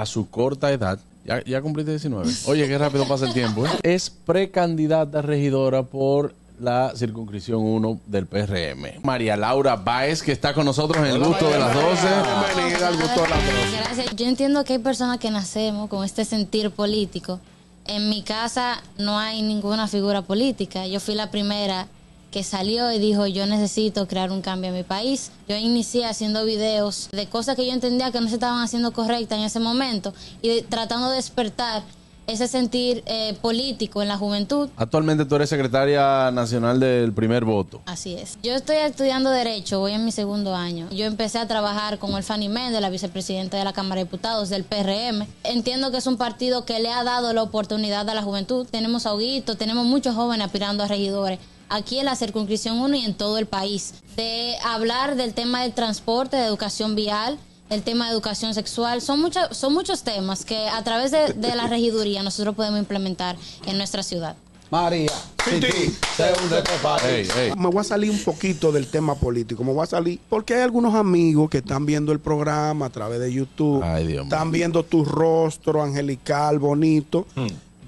a su corta edad, ya, ya cumpliste 19. Oye, qué rápido pasa el tiempo. ¿eh? Es precandidata regidora por la circunscripción 1 del PRM. María Laura Báez, que está con nosotros en el gusto de las 12. Bienvenida al gusto de las dos. Gracias. Yo entiendo que hay personas que nacemos con este sentir político. En mi casa no hay ninguna figura política. Yo fui la primera que salió y dijo yo necesito crear un cambio en mi país. Yo inicié haciendo videos de cosas que yo entendía que no se estaban haciendo correctas en ese momento y de- tratando de despertar ese sentir eh, político en la juventud. Actualmente tú eres secretaria nacional del primer voto. Así es. Yo estoy estudiando Derecho, voy en mi segundo año. Yo empecé a trabajar con el Fanny Méndez, la vicepresidenta de la Cámara de Diputados del PRM. Entiendo que es un partido que le ha dado la oportunidad a la juventud. Tenemos a Huguito, tenemos muchos jóvenes aspirando a regidores aquí en la circunscripción 1 y en todo el país. De hablar del tema del transporte, de educación vial, el tema de educación sexual, son, muchos son muchos temas que a través de, de la regiduría nosotros podemos implementar en nuestra ciudad. María, sin ti, se hunde este país. Ey, ey. Me voy a salir un poquito del tema político. Me voy a salir porque hay algunos amigos que están viendo el programa a través de YouTube. Ay, Dios mío. Están viendo tu rostro angelical, bonito.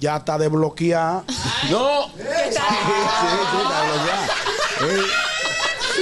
Ya está desbloqueada. ¡No!